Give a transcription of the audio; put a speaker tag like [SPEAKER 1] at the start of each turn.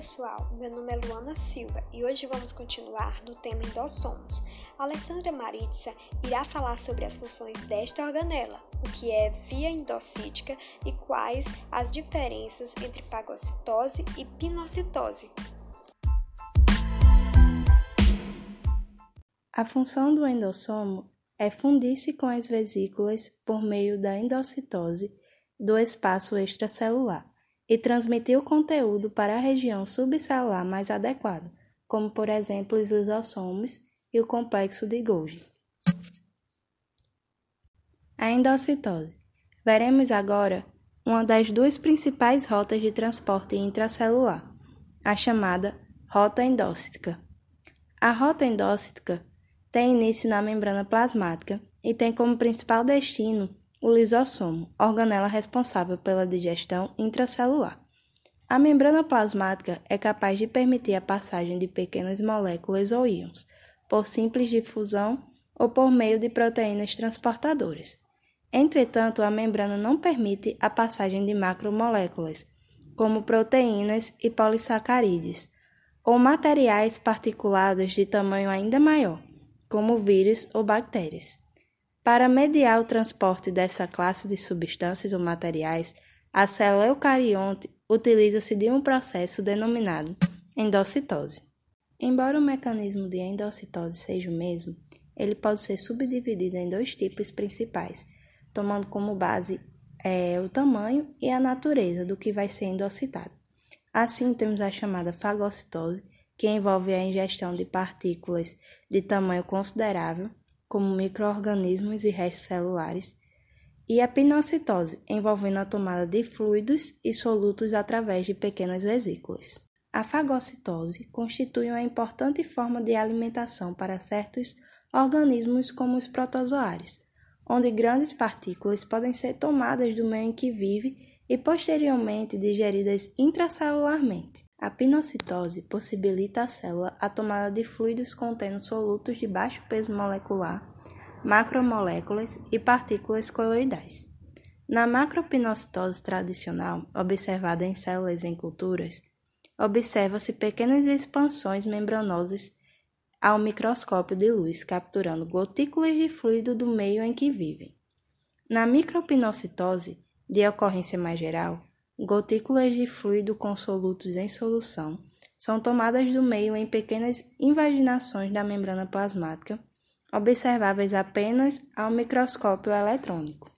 [SPEAKER 1] pessoal, meu nome é Luana Silva e hoje vamos continuar no tema endossomos. Alessandra Maritza irá falar sobre as funções desta organela, o que é via endocítica e quais as diferenças entre fagocitose e pinocitose.
[SPEAKER 2] A função do endossomo é fundir-se com as vesículas por meio da endocitose do espaço extracelular e transmitir o conteúdo para a região subcelular mais adequada, como por exemplo os lisossomos e o complexo de Golgi. A endocitose. Veremos agora uma das duas principais rotas de transporte intracelular, a chamada rota endócita. A rota endócita tem início na membrana plasmática e tem como principal destino o lisossomo, organela responsável pela digestão intracelular. A membrana plasmática é capaz de permitir a passagem de pequenas moléculas ou íons, por simples difusão ou por meio de proteínas transportadoras. Entretanto, a membrana não permite a passagem de macromoléculas, como proteínas e polissacarídeos, ou materiais particulados de tamanho ainda maior, como vírus ou bactérias. Para mediar o transporte dessa classe de substâncias ou materiais, a célula eucarionte utiliza-se de um processo denominado endocitose. Embora o mecanismo de endocitose seja o mesmo, ele pode ser subdividido em dois tipos principais, tomando como base é, o tamanho e a natureza do que vai ser endocitado. Assim, temos a chamada fagocitose, que envolve a ingestão de partículas de tamanho considerável, como microorganismos e restos celulares, e a pinocitose, envolvendo a tomada de fluidos e solutos através de pequenas vesículas. A fagocitose constitui uma importante forma de alimentação para certos organismos como os protozoários, onde grandes partículas podem ser tomadas do meio em que vive e posteriormente digeridas intracelularmente. A pinocitose possibilita à célula a tomada de fluidos contendo solutos de baixo peso molecular, macromoléculas e partículas coloidais. Na macropinocitose tradicional, observada em células em culturas, observa-se pequenas expansões membranosas ao microscópio de luz, capturando gotículas de fluido do meio em que vivem. Na micropinocitose, de ocorrência mais geral, Gotículas de fluido com solutos em solução são tomadas do meio em pequenas invaginações da membrana plasmática, observáveis apenas ao microscópio eletrônico.